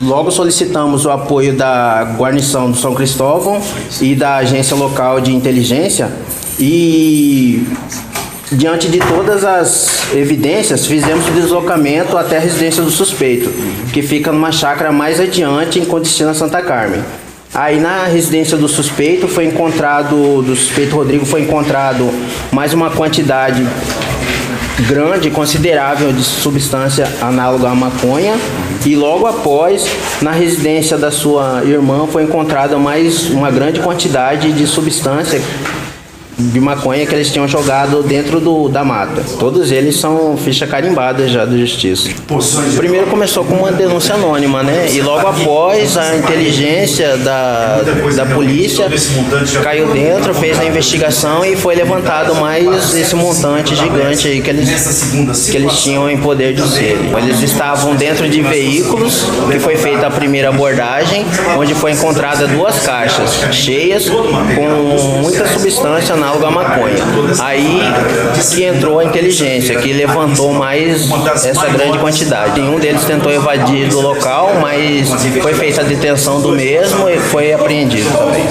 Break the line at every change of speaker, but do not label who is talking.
Logo solicitamos o apoio da guarnição do São Cristóvão e da agência local de inteligência e diante de todas as evidências fizemos o deslocamento até a residência do suspeito, que fica numa chácara mais adiante em Condestina Santa Carmen. Aí na residência do suspeito foi encontrado, do suspeito Rodrigo foi encontrado mais uma quantidade grande, considerável de substância análoga à maconha e logo após, na residência da sua irmã, foi encontrada mais uma grande quantidade de substância de maconha que eles tinham jogado dentro do, da mata. Todos eles são ficha carimbada já da justiça. Primeiro começou com uma denúncia anônima, né? E logo após a inteligência da, da polícia caiu dentro, fez a investigação e foi levantado mais esse montante gigante aí que eles, que eles tinham em poder de ser. Eles estavam dentro de veículos, que foi feita a primeira abordagem, onde foi encontrada duas caixas cheias com muita substância na análogo à maconha. Aí que entrou a inteligência, que levantou mais essa grande quantidade. Um deles tentou evadir do local, mas foi feita a detenção do mesmo e foi apreendido também.